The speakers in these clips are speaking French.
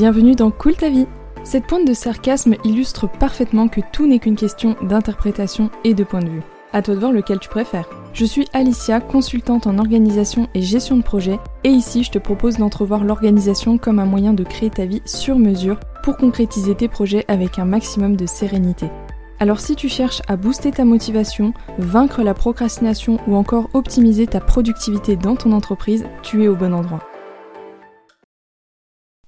bienvenue dans Cool ta vie. Cette pointe de sarcasme illustre parfaitement que tout n'est qu'une question d'interprétation et de point de vue. À toi de voir lequel tu préfères. Je suis Alicia, consultante en organisation et gestion de projet, et ici je te propose d'entrevoir l'organisation comme un moyen de créer ta vie sur mesure pour concrétiser tes projets avec un maximum de sérénité. Alors si tu cherches à booster ta motivation, vaincre la procrastination ou encore optimiser ta productivité dans ton entreprise, tu es au bon endroit.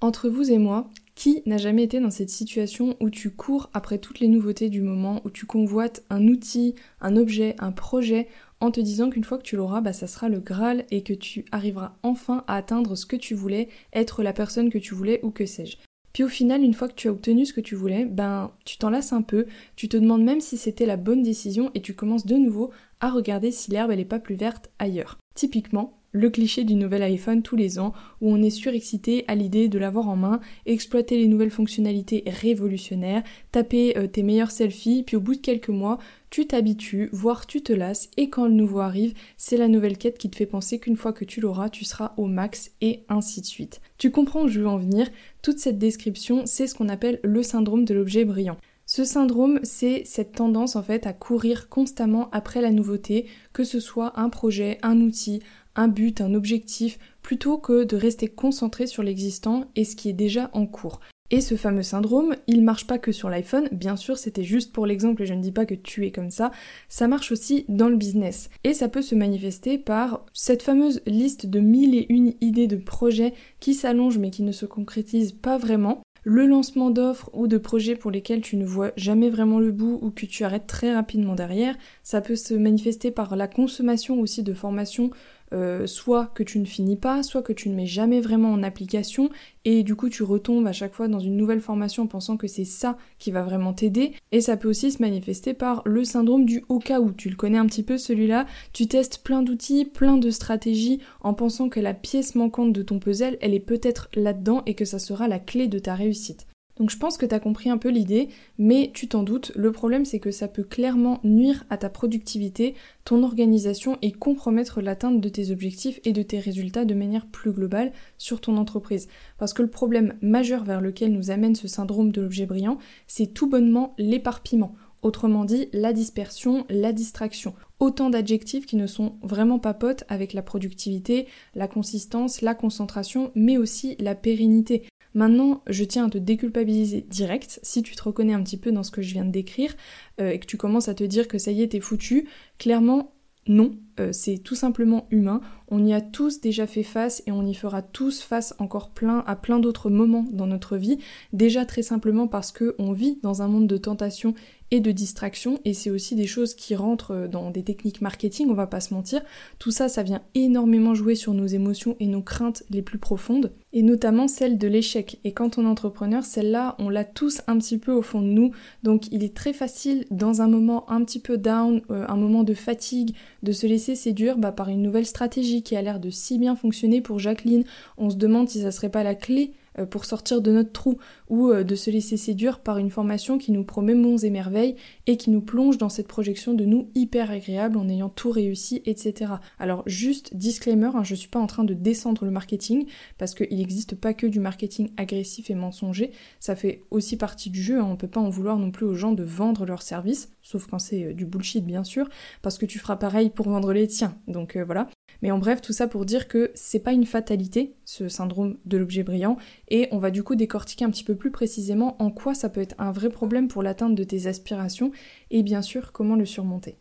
Entre vous et moi, qui n'a jamais été dans cette situation où tu cours après toutes les nouveautés du moment, où tu convoites un outil, un objet, un projet, en te disant qu'une fois que tu l'auras, bah, ça sera le Graal et que tu arriveras enfin à atteindre ce que tu voulais, être la personne que tu voulais ou que sais-je. Puis au final, une fois que tu as obtenu ce que tu voulais, ben tu t'en un peu, tu te demandes même si c'était la bonne décision et tu commences de nouveau à regarder si l'herbe elle est pas plus verte ailleurs. Typiquement, le cliché du nouvel iPhone tous les ans, où on est surexcité à l'idée de l'avoir en main, exploiter les nouvelles fonctionnalités révolutionnaires, taper euh, tes meilleurs selfies, puis au bout de quelques mois, tu t'habitues, voire tu te lasses, et quand le nouveau arrive, c'est la nouvelle quête qui te fait penser qu'une fois que tu l'auras, tu seras au max, et ainsi de suite. Tu comprends où je veux en venir, toute cette description, c'est ce qu'on appelle le syndrome de l'objet brillant. Ce syndrome, c'est cette tendance en fait à courir constamment après la nouveauté, que ce soit un projet, un outil, un but, un objectif, plutôt que de rester concentré sur l'existant et ce qui est déjà en cours. Et ce fameux syndrome, il marche pas que sur l'iPhone, bien sûr c'était juste pour l'exemple et je ne dis pas que tu es comme ça, ça marche aussi dans le business. Et ça peut se manifester par cette fameuse liste de mille et une idées de projets qui s'allongent mais qui ne se concrétisent pas vraiment le lancement d'offres ou de projets pour lesquels tu ne vois jamais vraiment le bout ou que tu arrêtes très rapidement derrière. Ça peut se manifester par la consommation aussi de formations euh, soit que tu ne finis pas, soit que tu ne mets jamais vraiment en application et du coup tu retombes à chaque fois dans une nouvelle formation en pensant que c'est ça qui va vraiment t'aider. Et ça peut aussi se manifester par le syndrome du au cas où. Tu le connais un petit peu celui-là. Tu testes plein d'outils, plein de stratégies en pensant que la pièce manquante de ton puzzle, elle est peut-être là-dedans et que ça sera la clé de ta réussite. Donc je pense que tu as compris un peu l'idée, mais tu t'en doutes, le problème c'est que ça peut clairement nuire à ta productivité, ton organisation et compromettre l'atteinte de tes objectifs et de tes résultats de manière plus globale sur ton entreprise. Parce que le problème majeur vers lequel nous amène ce syndrome de l'objet brillant, c'est tout bonnement l'éparpillement. Autrement dit, la dispersion, la distraction. Autant d'adjectifs qui ne sont vraiment pas potes avec la productivité, la consistance, la concentration, mais aussi la pérennité. Maintenant, je tiens à te déculpabiliser direct. Si tu te reconnais un petit peu dans ce que je viens de décrire euh, et que tu commences à te dire que ça y est, t'es foutu, clairement, non, euh, c'est tout simplement humain. On y a tous déjà fait face et on y fera tous face encore plein à plein d'autres moments dans notre vie. Déjà très simplement parce que on vit dans un monde de tentation et de distraction et c'est aussi des choses qui rentrent dans des techniques marketing, on va pas se mentir. Tout ça, ça vient énormément jouer sur nos émotions et nos craintes les plus profondes et notamment celle de l'échec. Et quand on est entrepreneur, celle-là, on l'a tous un petit peu au fond de nous. Donc il est très facile dans un moment un petit peu down, euh, un moment de fatigue, de se laisser séduire bah, par une nouvelle stratégie qui a l'air de si bien fonctionner pour Jacqueline. On se demande si ça serait pas la clé euh, pour sortir de notre trou ou euh, de se laisser séduire par une formation qui nous promet monts et merveilles et qui nous plonge dans cette projection de nous hyper agréable en ayant tout réussi, etc. Alors juste disclaimer, hein, je suis pas en train de descendre le marketing parce qu'il n'existe pas que du marketing agressif et mensonger, ça fait aussi partie du jeu, hein. on peut pas en vouloir non plus aux gens de vendre leurs services, sauf quand c'est euh, du bullshit bien sûr, parce que tu feras pareil pour vendre les tiens, donc voilà. Mais en bref, tout ça pour dire que c'est pas une fatalité, ce syndrome de l'objet brillant, et on va du coup décortiquer un petit peu plus précisément en quoi ça peut être un vrai problème pour l'atteinte de tes aspirations, et bien sûr comment le surmonter.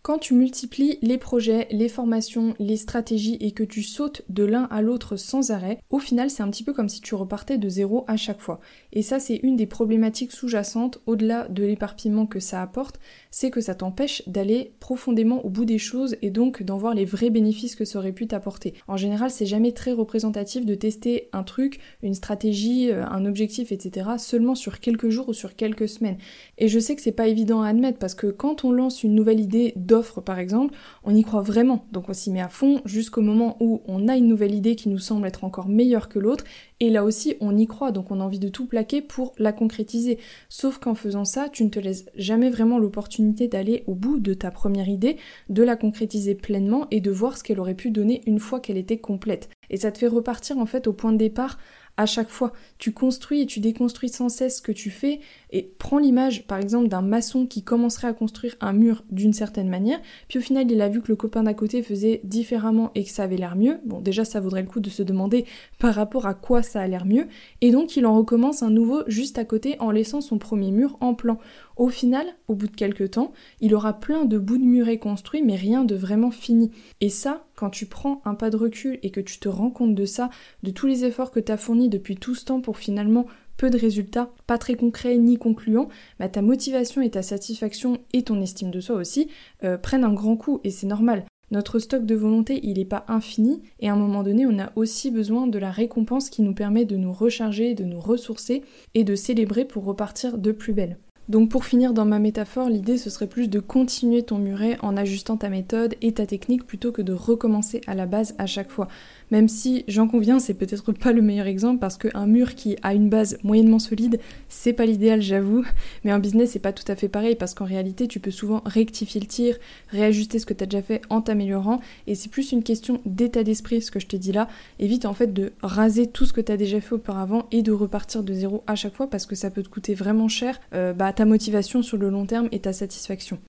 Quand tu multiplies les projets, les formations, les stratégies et que tu sautes de l'un à l'autre sans arrêt, au final c'est un petit peu comme si tu repartais de zéro à chaque fois. Et ça c'est une des problématiques sous-jacentes au-delà de l'éparpillement que ça apporte, c'est que ça t'empêche d'aller profondément au bout des choses et donc d'en voir les vrais bénéfices que ça aurait pu t'apporter. En général c'est jamais très représentatif de tester un truc, une stratégie, euh, un objectif, etc. seulement sur quelques jours ou sur quelques semaines. Et je sais que c'est pas évident à admettre parce que quand on lance une nouvelle idée d'offre par exemple, on y croit vraiment. Donc on s'y met à fond jusqu'au moment où on a une nouvelle idée qui nous semble être encore meilleure que l'autre. Et là aussi, on y croit, donc on a envie de tout plaquer pour la concrétiser. Sauf qu'en faisant ça, tu ne te laisses jamais vraiment l'opportunité d'aller au bout de ta première idée, de la concrétiser pleinement et de voir ce qu'elle aurait pu donner une fois qu'elle était complète. Et ça te fait repartir en fait au point de départ à chaque fois. Tu construis et tu déconstruis sans cesse ce que tu fais et prends l'image par exemple d'un maçon qui commencerait à construire un mur d'une certaine manière, puis au final il a vu que le copain d'à côté faisait différemment et que ça avait l'air mieux. Bon déjà ça vaudrait le coup de se demander par rapport à quoi ça a l'air mieux et donc il en recommence un nouveau juste à côté en laissant son premier mur en plan. Au final, au bout de quelques temps, il aura plein de bouts de murets construits mais rien de vraiment fini. Et ça, quand tu prends un pas de recul et que tu te rends compte de ça, de tous les efforts que tu as fournis depuis tout ce temps pour finalement peu de résultats, pas très concrets ni concluants, bah ta motivation et ta satisfaction et ton estime de soi aussi euh, prennent un grand coup et c'est normal. Notre stock de volonté, il n'est pas infini, et à un moment donné, on a aussi besoin de la récompense qui nous permet de nous recharger, de nous ressourcer et de célébrer pour repartir de plus belle. Donc pour finir dans ma métaphore, l'idée ce serait plus de continuer ton muret en ajustant ta méthode et ta technique plutôt que de recommencer à la base à chaque fois. Même si, j'en conviens, c'est peut-être pas le meilleur exemple parce qu'un mur qui a une base moyennement solide, c'est pas l'idéal, j'avoue. Mais un business, c'est pas tout à fait pareil parce qu'en réalité, tu peux souvent rectifier le tir, réajuster ce que tu as déjà fait en t'améliorant. Et c'est plus une question d'état d'esprit, ce que je te dis là. Évite en fait de raser tout ce que tu as déjà fait auparavant et de repartir de zéro à chaque fois parce que ça peut te coûter vraiment cher euh, bah, ta motivation sur le long terme et ta satisfaction.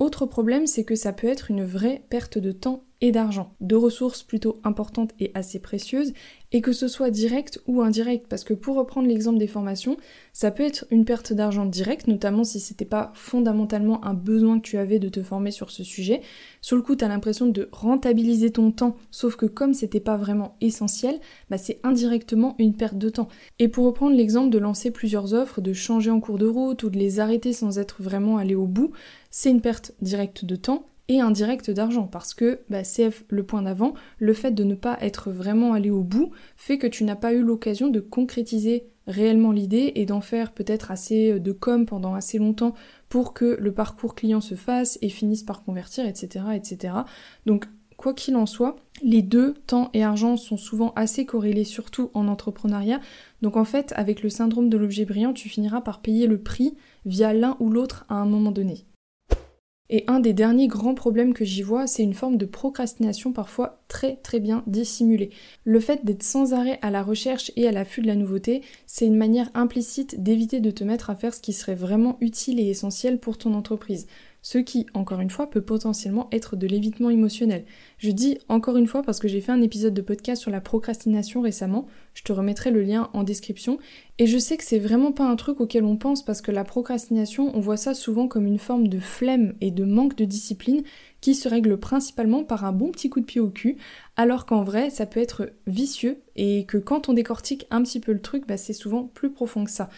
Autre problème, c'est que ça peut être une vraie perte de temps et d'argent, de ressources plutôt importantes et assez précieuses, et que ce soit direct ou indirect, parce que pour reprendre l'exemple des formations, ça peut être une perte d'argent directe, notamment si c'était pas fondamentalement un besoin que tu avais de te former sur ce sujet. Sur le coup, tu l'impression de rentabiliser ton temps, sauf que comme c'était pas vraiment essentiel, bah c'est indirectement une perte de temps. Et pour reprendre l'exemple de lancer plusieurs offres, de changer en cours de route ou de les arrêter sans être vraiment allé au bout, c'est une perte directe de temps et indirect d'argent parce que bah, le point d'avant, le fait de ne pas être vraiment allé au bout fait que tu n'as pas eu l'occasion de concrétiser réellement l'idée et d'en faire peut-être assez de com pendant assez longtemps pour que le parcours client se fasse et finisse par convertir, etc. etc. Donc quoi qu'il en soit, les deux, temps et argent, sont souvent assez corrélés, surtout en entrepreneuriat. Donc en fait, avec le syndrome de l'objet brillant, tu finiras par payer le prix via l'un ou l'autre à un moment donné. Et un des derniers grands problèmes que j'y vois, c'est une forme de procrastination parfois très très bien dissimulée. Le fait d'être sans arrêt à la recherche et à l'affût de la nouveauté, c'est une manière implicite d'éviter de te mettre à faire ce qui serait vraiment utile et essentiel pour ton entreprise ce qui, encore une fois, peut potentiellement être de l'évitement émotionnel. Je dis encore une fois parce que j'ai fait un épisode de podcast sur la procrastination récemment, je te remettrai le lien en description, et je sais que c'est vraiment pas un truc auquel on pense parce que la procrastination, on voit ça souvent comme une forme de flemme et de manque de discipline qui se règle principalement par un bon petit coup de pied au cul, alors qu'en vrai ça peut être vicieux et que quand on décortique un petit peu le truc, bah, c'est souvent plus profond que ça.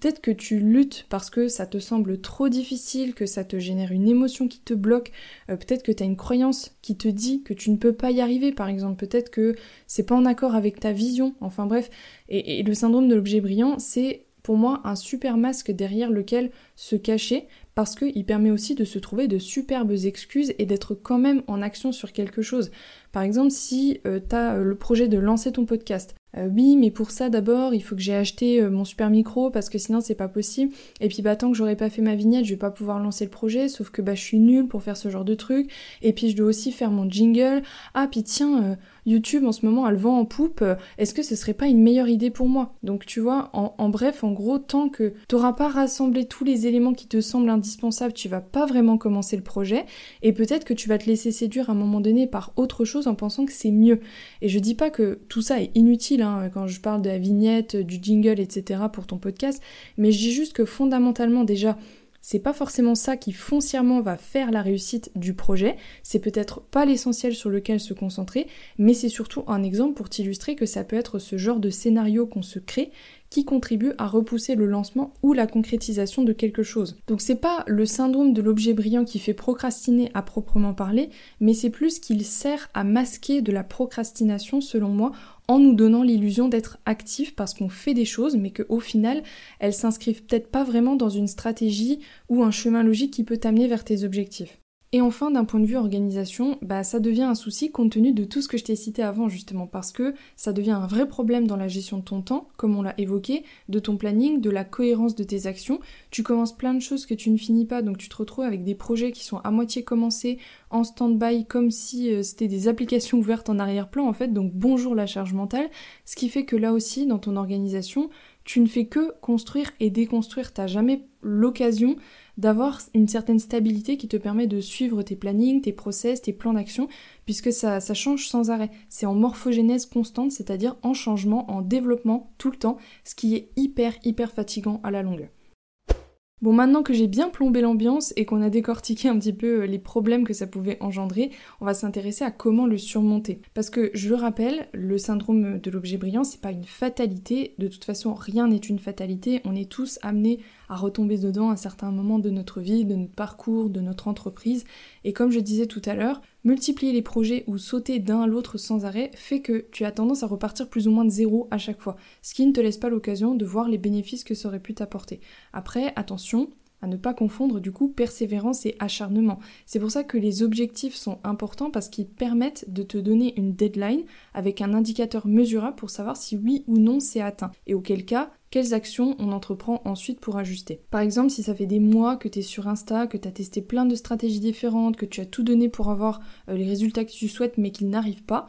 Peut-être que tu luttes parce que ça te semble trop difficile, que ça te génère une émotion qui te bloque, euh, peut-être que tu as une croyance qui te dit que tu ne peux pas y arriver par exemple, peut-être que c'est pas en accord avec ta vision, enfin bref, et le syndrome de l'objet brillant, c'est pour moi un super masque derrière lequel se cacher parce qu'il permet aussi de se trouver de superbes excuses et d'être quand même en action sur quelque chose. Par exemple, si euh, tu as euh, le projet de lancer ton podcast, euh, oui, mais pour ça d'abord, il faut que j'ai acheté mon super micro parce que sinon c'est pas possible. Et puis bah tant que j'aurais pas fait ma vignette, je vais pas pouvoir lancer le projet, sauf que bah je suis nulle pour faire ce genre de truc. Et puis je dois aussi faire mon jingle. Ah puis tiens, YouTube en ce moment a le vent en poupe, est-ce que ce serait pas une meilleure idée pour moi? Donc tu vois, en, bref, en gros, tant que t'auras pas rassemblé tous les éléments qui te semblent indispensables, tu vas pas vraiment commencer le projet, et peut-être que tu vas te laisser séduire à un moment donné par autre chose en pensant que c'est mieux. Et je dis pas que tout ça est inutile hein, quand je parle de la vignette, du jingle, etc. pour ton podcast, mais je dis juste que fondamentalement déjà, c'est pas forcément ça qui foncièrement va faire la réussite du projet, c'est peut-être pas l'essentiel sur lequel se concentrer, mais c'est surtout un exemple pour t'illustrer que ça peut être ce genre de scénario qu'on se crée qui contribue à repousser le lancement ou la concrétisation de quelque chose. Donc c'est pas le syndrome de l'objet brillant qui fait procrastiner à proprement parler, mais c'est plus qu'il sert à masquer de la procrastination selon moi en nous donnant l'illusion d'être actif parce qu'on fait des choses, mais qu'au final, elles s'inscrivent peut-être pas vraiment dans une stratégie ou un chemin logique qui peut t'amener vers tes objectifs. Et enfin, d'un point de vue organisation, bah, ça devient un souci compte tenu de tout ce que je t'ai cité avant justement, parce que ça devient un vrai problème dans la gestion de ton temps, comme on l'a évoqué, de ton planning, de la cohérence de tes actions. Tu commences plein de choses que tu ne finis pas, donc tu te retrouves avec des projets qui sont à moitié commencés, en stand-by, comme si euh, c'était des applications ouvertes en arrière-plan en fait, donc bonjour la charge mentale, ce qui fait que là aussi, dans ton organisation, tu ne fais que construire et déconstruire, t'as jamais l'occasion d'avoir une certaine stabilité qui te permet de suivre tes plannings, tes process, tes plans d'action, puisque ça, ça change sans arrêt. C'est en morphogénèse constante, c'est-à-dire en changement, en développement tout le temps, ce qui est hyper, hyper fatigant à la longue. Bon, maintenant que j'ai bien plombé l'ambiance et qu'on a décortiqué un petit peu euh, les problèmes que ça pouvait engendrer, on va s'intéresser à comment le surmonter. Parce que, je le rappelle, le syndrome de l'objet brillant, c'est pas une fatalité. De toute façon, rien n'est une fatalité. On est tous amenés à retomber dedans à certains moments de notre vie, de notre parcours, de notre entreprise. Et comme je disais tout à l'heure, multiplier les projets ou sauter d'un à l'autre sans arrêt fait que tu as tendance à repartir plus ou moins de zéro à chaque fois, ce qui ne te laisse pas l'occasion de voir les bénéfices que ça aurait pu t'apporter. Après, attention, à ne pas confondre du coup persévérance et acharnement. C'est pour ça que les objectifs sont importants parce qu'ils permettent de te donner une deadline avec un indicateur mesurable pour savoir si oui ou non c'est atteint. Et auquel cas, quelles actions on entreprend ensuite pour ajuster. Par exemple, si ça fait des mois que tu es sur Insta, que tu as testé plein de stratégies différentes, que tu as tout donné pour avoir euh, les résultats que tu souhaites mais qu'ils n'arrivent pas,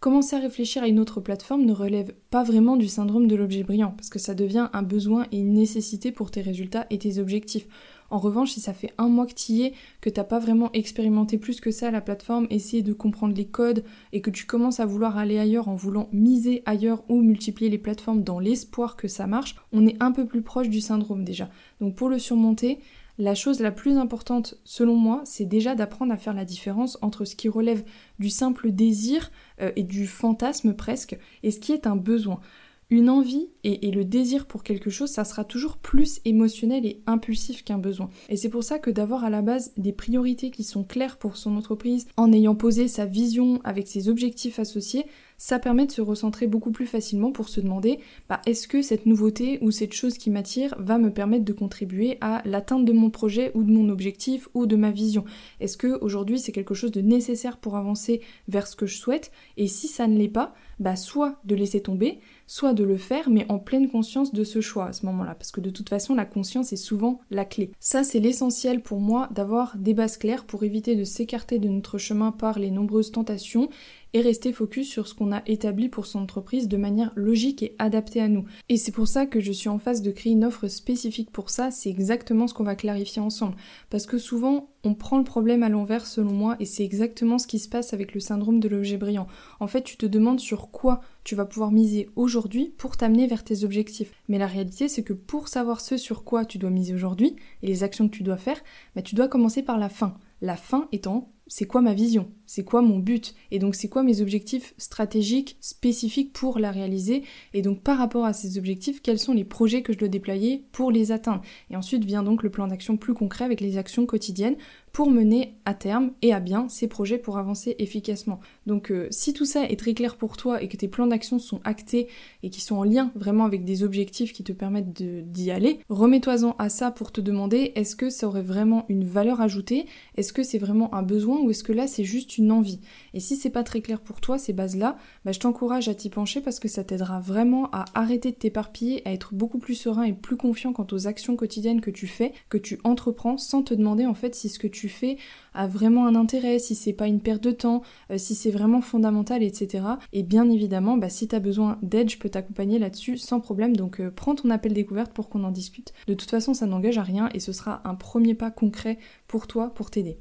commencer à réfléchir à une autre plateforme ne relève pas vraiment du syndrome de l'objet brillant, parce que ça devient un besoin et une nécessité pour tes résultats et tes objectifs. En revanche, si ça fait un mois que tu y es, que t'as pas vraiment expérimenté plus que ça la plateforme, essayer de comprendre les codes et que tu commences à vouloir aller ailleurs en voulant miser ailleurs ou multiplier les plateformes dans l'espoir que ça marche, on est un peu plus proche du syndrome déjà. Donc pour le surmonter, la chose la plus importante, selon moi, c'est déjà d'apprendre à faire la différence entre ce qui relève du simple désir euh, et du fantasme presque, et ce qui est un besoin. Une envie et, le désir pour quelque chose, ça sera toujours plus émotionnel et impulsif qu'un besoin. Et c'est pour ça que d'avoir à la base des priorités qui sont claires pour son entreprise, en ayant posé sa vision avec ses objectifs associés, ça permet de se recentrer beaucoup plus facilement pour se demander bah, est-ce que cette nouveauté ou cette chose qui m'attire va me permettre de contribuer à l'atteinte de mon projet ou de mon objectif ou de ma vision? Est-ce que aujourd'hui c'est quelque chose de nécessaire pour avancer vers ce que je souhaite? Et si ça ne l'est pas, bah soit de laisser tomber, soit de le faire mais en pleine conscience de ce choix à ce moment-là. Parce que de toute façon la conscience est souvent la clé. Ça c'est l'essentiel pour moi d'avoir des bases claires pour éviter de s'écarter de notre chemin par les nombreuses tentations et rester focus sur ce qu'on a établi pour son entreprise de manière logique et adaptée à nous. Et c'est pour ça que je suis en phase de créer une offre spécifique pour ça, c'est exactement ce qu'on va clarifier ensemble. Parce que souvent, on prend le problème à l'envers selon moi et c'est exactement ce qui se passe avec le syndrome de l'objet brillant. En fait, tu te demandes sur quoi tu vas pouvoir miser aujourd'hui pour t'amener vers tes objectifs. Mais la réalité, c'est que pour savoir ce sur quoi tu dois miser aujourd'hui et les actions que tu dois faire, bah, tu dois commencer par la fin. La fin étant c'est quoi ma vision, c'est quoi mon but, et donc c'est quoi mes objectifs stratégiques spécifiques pour la réaliser, et donc par rapport à ces objectifs, quels sont les projets que je dois déployer pour les atteindre? Et ensuite vient donc le plan d'action plus concret avec les actions quotidiennes pour mener à terme et à bien ces projets pour avancer efficacement. Donc euh, si tout ça est très clair pour toi et que tes plans d'action sont actés et qui sont en lien vraiment avec des objectifs qui te permettent d'y aller, remets-toi-en à ça pour te demander est-ce que ça aurait vraiment une valeur ajoutée, est-ce que c'est vraiment un besoin ou est-ce que là c'est juste une envie? Et si c'est pas très clair pour toi ces bases-là, bah, je t'encourage à t'y pencher parce que ça t'aidera vraiment à arrêter de t'éparpiller, à être beaucoup plus serein et plus confiant quant aux actions quotidiennes que tu fais, que tu entreprends sans te demander en fait si ce que tu fais a vraiment un intérêt, si c'est pas une perte de temps, euh, si c'est vraiment fondamental, etc. Et bien évidemment, bah, si tu as besoin d'aide, je peux t'accompagner là-dessus sans problème. Donc euh, prends ton appel découverte pour qu'on en discute. De toute façon, ça n'engage à rien et ce sera un premier pas concret pour toi pour t'aider.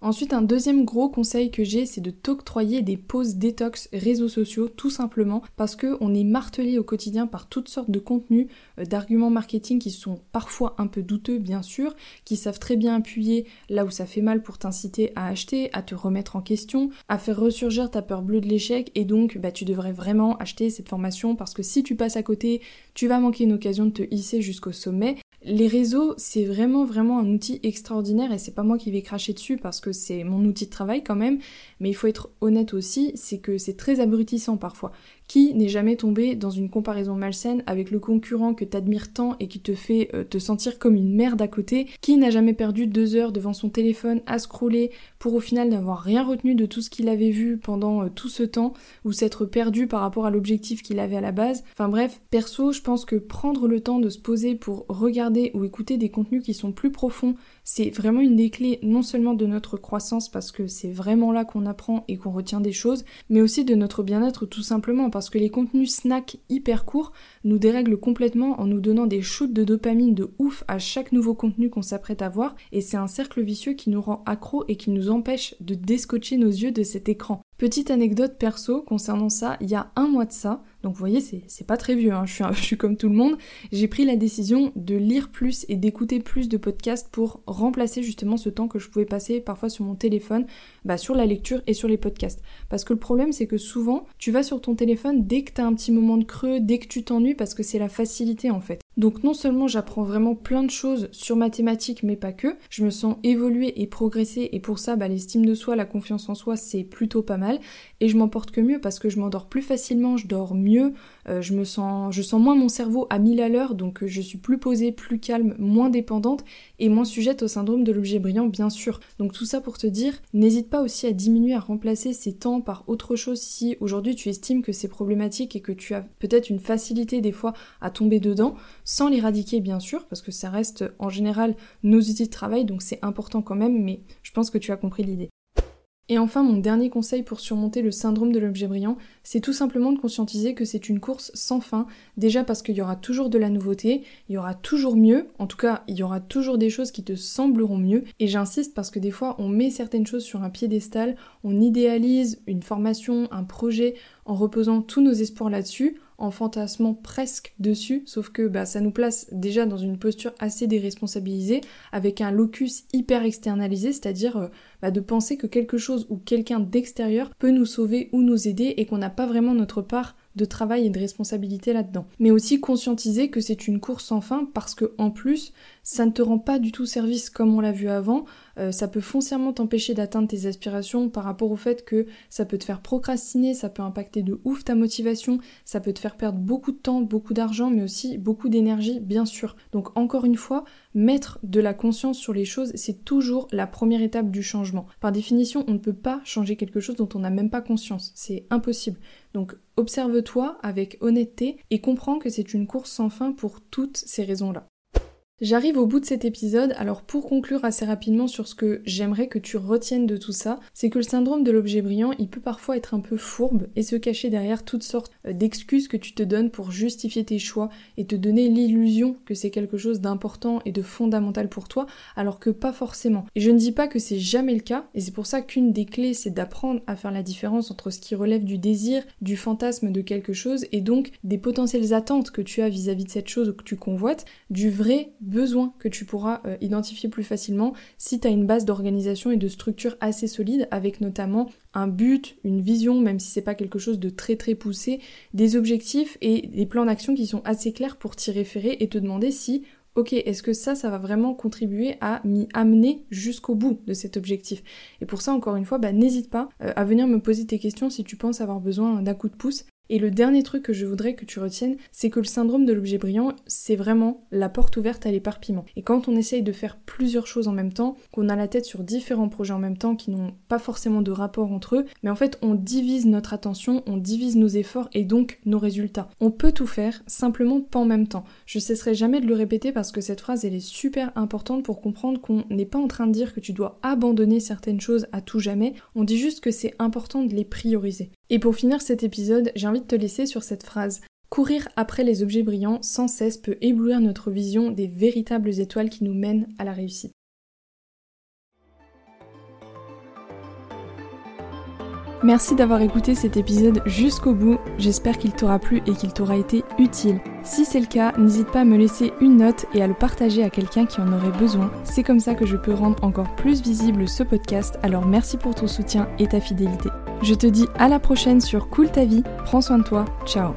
Ensuite, un deuxième gros conseil que j'ai, c'est de t'octroyer des pauses détox réseaux sociaux, tout simplement parce qu'on est martelé au quotidien par toutes sortes de contenus, euh, d'arguments marketing qui sont parfois un peu douteux, bien sûr, qui savent très bien appuyer là où ça fait mal pour t'inciter à acheter, à te remettre en question, à faire ressurgir ta peur bleue de l'échec, et donc bah, tu devrais vraiment acheter cette formation parce que si tu passes à côté, tu vas manquer une occasion de te hisser jusqu'au sommet, les réseaux, c'est vraiment vraiment un outil extraordinaire et c'est pas moi qui vais cracher dessus parce que c'est mon outil de travail quand même, mais il faut être honnête aussi, c'est que c'est très abrutissant parfois. Qui n'est jamais tombé dans une comparaison malsaine avec le concurrent que t'admires tant et qui te fait euh, te sentir comme une merde à côté Qui n'a jamais perdu deux heures devant son téléphone à scroller pour au final n'avoir rien retenu de tout ce qu'il avait vu pendant euh, tout ce temps ou s'être perdu par rapport à l'objectif qu'il avait à la base? Enfin bref, perso, je pense que prendre le temps de se poser pour regarder ou écouter des contenus qui sont plus profonds, c'est vraiment une des clés non seulement de notre croissance parce que c'est vraiment là qu'on apprend et qu'on retient des choses, mais aussi de notre bien-être tout simplement parce que les contenus snack hyper courts nous dérèglent complètement en nous donnant des shoots de dopamine de ouf à chaque nouveau contenu qu'on s'apprête à voir et c'est un cercle vicieux qui nous rend accro et qui nous empêche de déscotcher nos yeux de cet écran. Petite anecdote perso concernant ça, il y a un mois de ça, donc vous voyez c'est pas très vieux, hein, je, suis comme tout le monde, j'ai pris la décision de lire plus et d'écouter plus de podcasts pour remplacer justement ce temps que je pouvais passer parfois sur mon téléphone, bah, sur la lecture et sur les podcasts. Parce que le problème c'est que souvent tu vas sur ton téléphone dès que t'as un petit moment de creux, dès que tu t'ennuies parce que c'est la facilité en fait. Donc non seulement j'apprends vraiment plein de choses sur mathématiques, mais pas que, je me sens évoluer et progresser, et pour ça, bah, l'estime de soi, la confiance en soi, c'est plutôt pas mal, et je m'en porte que mieux parce que je m'endors plus facilement, je dors mieux, euh, je me sens, je sens moins mon cerveau à 1000 à l'heure, donc euh, je suis plus posée, plus calme, moins dépendante, et moins sujette au syndrome de l'objet brillant, bien sûr. Donc tout ça pour te dire, n'hésite pas aussi à diminuer, à remplacer ces temps par autre chose si aujourd'hui tu estimes que c'est problématique et que tu as peut-être une facilité des fois à tomber dedans sans l'éradiquer bien sûr, parce que ça reste en général nos outils de travail, donc c'est important quand même, mais je pense que tu as compris l'idée. Et enfin, mon dernier conseil pour surmonter le syndrome de l'objet brillant, c'est tout simplement de conscientiser que c'est une course sans fin, déjà parce qu'il y aura toujours de la nouveauté, il y aura toujours mieux, en tout cas, il y aura toujours des choses qui te sembleront mieux, et j'insiste parce que des fois, on met certaines choses sur un piédestal, on idéalise une formation, un projet, en reposant tous nos espoirs là-dessus, en fantasmant presque dessus, sauf que bah, ça nous place déjà dans une posture assez déresponsabilisée, avec un locus hyper externalisé, c'est-à-dire euh, bah, de penser que quelque chose ou quelqu'un d'extérieur peut nous sauver ou nous aider et qu'on n'a pas vraiment notre part de travail et de responsabilité là-dedans. Mais aussi conscientiser que c'est une course sans fin parce que en plus, ça ne te rend pas du tout service comme on l'a vu avant. Euh, ça peut foncièrement t'empêcher d'atteindre tes aspirations par rapport au fait que ça peut te faire procrastiner, ça peut impacter de ouf ta motivation, ça peut te faire perdre beaucoup de temps, beaucoup d'argent, mais aussi beaucoup d'énergie, bien sûr. Donc encore une fois, mettre de la conscience sur les choses, c'est toujours la première étape du changement. Par définition, on ne peut pas changer quelque chose dont on n'a même pas conscience. C'est impossible. Donc observe-toi avec honnêteté et comprends que c'est une course sans fin pour toutes ces raisons-là. J'arrive au bout de cet épisode, alors pour conclure assez rapidement sur ce que j'aimerais que tu retiennes de tout ça, c'est que le syndrome de l'objet brillant, il peut parfois être un peu fourbe et se cacher derrière toutes sortes euh, d'excuses que tu te donnes pour justifier tes choix et te donner l'illusion que c'est quelque chose d'important et de fondamental pour toi, alors que pas forcément. Et je ne dis pas que c'est jamais le cas, et c'est pour ça qu'une des clés, c'est d'apprendre à faire la différence entre ce qui relève du désir, du fantasme de quelque chose, et donc des potentielles attentes que tu as vis-à-vis de cette chose que tu convoites, du vrai besoin que tu pourras euh, identifier plus facilement si tu as une base d'organisation et de structure assez solide avec notamment un but, une vision, même si c'est pas quelque chose de très très poussé, des objectifs et des plans d'action qui sont assez clairs pour t'y référer et te demander si ok, est-ce que ça, ça va vraiment contribuer à m'y amener jusqu'au bout de cet objectif? Et pour ça, encore une fois, bah, n'hésite pas euh, à venir me poser tes questions si tu penses avoir besoin d'un coup de pouce. Et le dernier truc que je voudrais que tu retiennes, c'est que le syndrome de l'objet brillant, c'est vraiment la porte ouverte à l'éparpillement. Et quand on essaye de faire plusieurs choses en même temps, qu'on a la tête sur différents projets en même temps qui n'ont pas forcément de rapport entre eux, mais en fait on divise notre attention, on divise nos efforts et donc nos résultats. On peut tout faire, simplement pas en même temps. Je cesserai jamais de le répéter parce que cette phrase elle est super importante pour comprendre qu'on n'est pas en train de dire que tu dois abandonner certaines choses à tout jamais, on dit juste que c'est important de les prioriser. Et pour finir cet épisode, j'ai envie de te laisser sur cette phrase. Courir après les objets brillants sans cesse peut éblouir notre vision des véritables étoiles qui nous mènent à la réussite. Merci d'avoir écouté cet épisode jusqu'au bout, j'espère qu'il t'aura plu et qu'il t'aura été utile. Si c'est le cas, n'hésite pas à me laisser une note et à le partager à quelqu'un qui en aurait besoin. C'est comme ça que je peux rendre encore plus visible ce podcast, alors merci pour ton soutien et ta fidélité. Je te dis à la prochaine sur Cool ta vie, prends soin de toi, ciao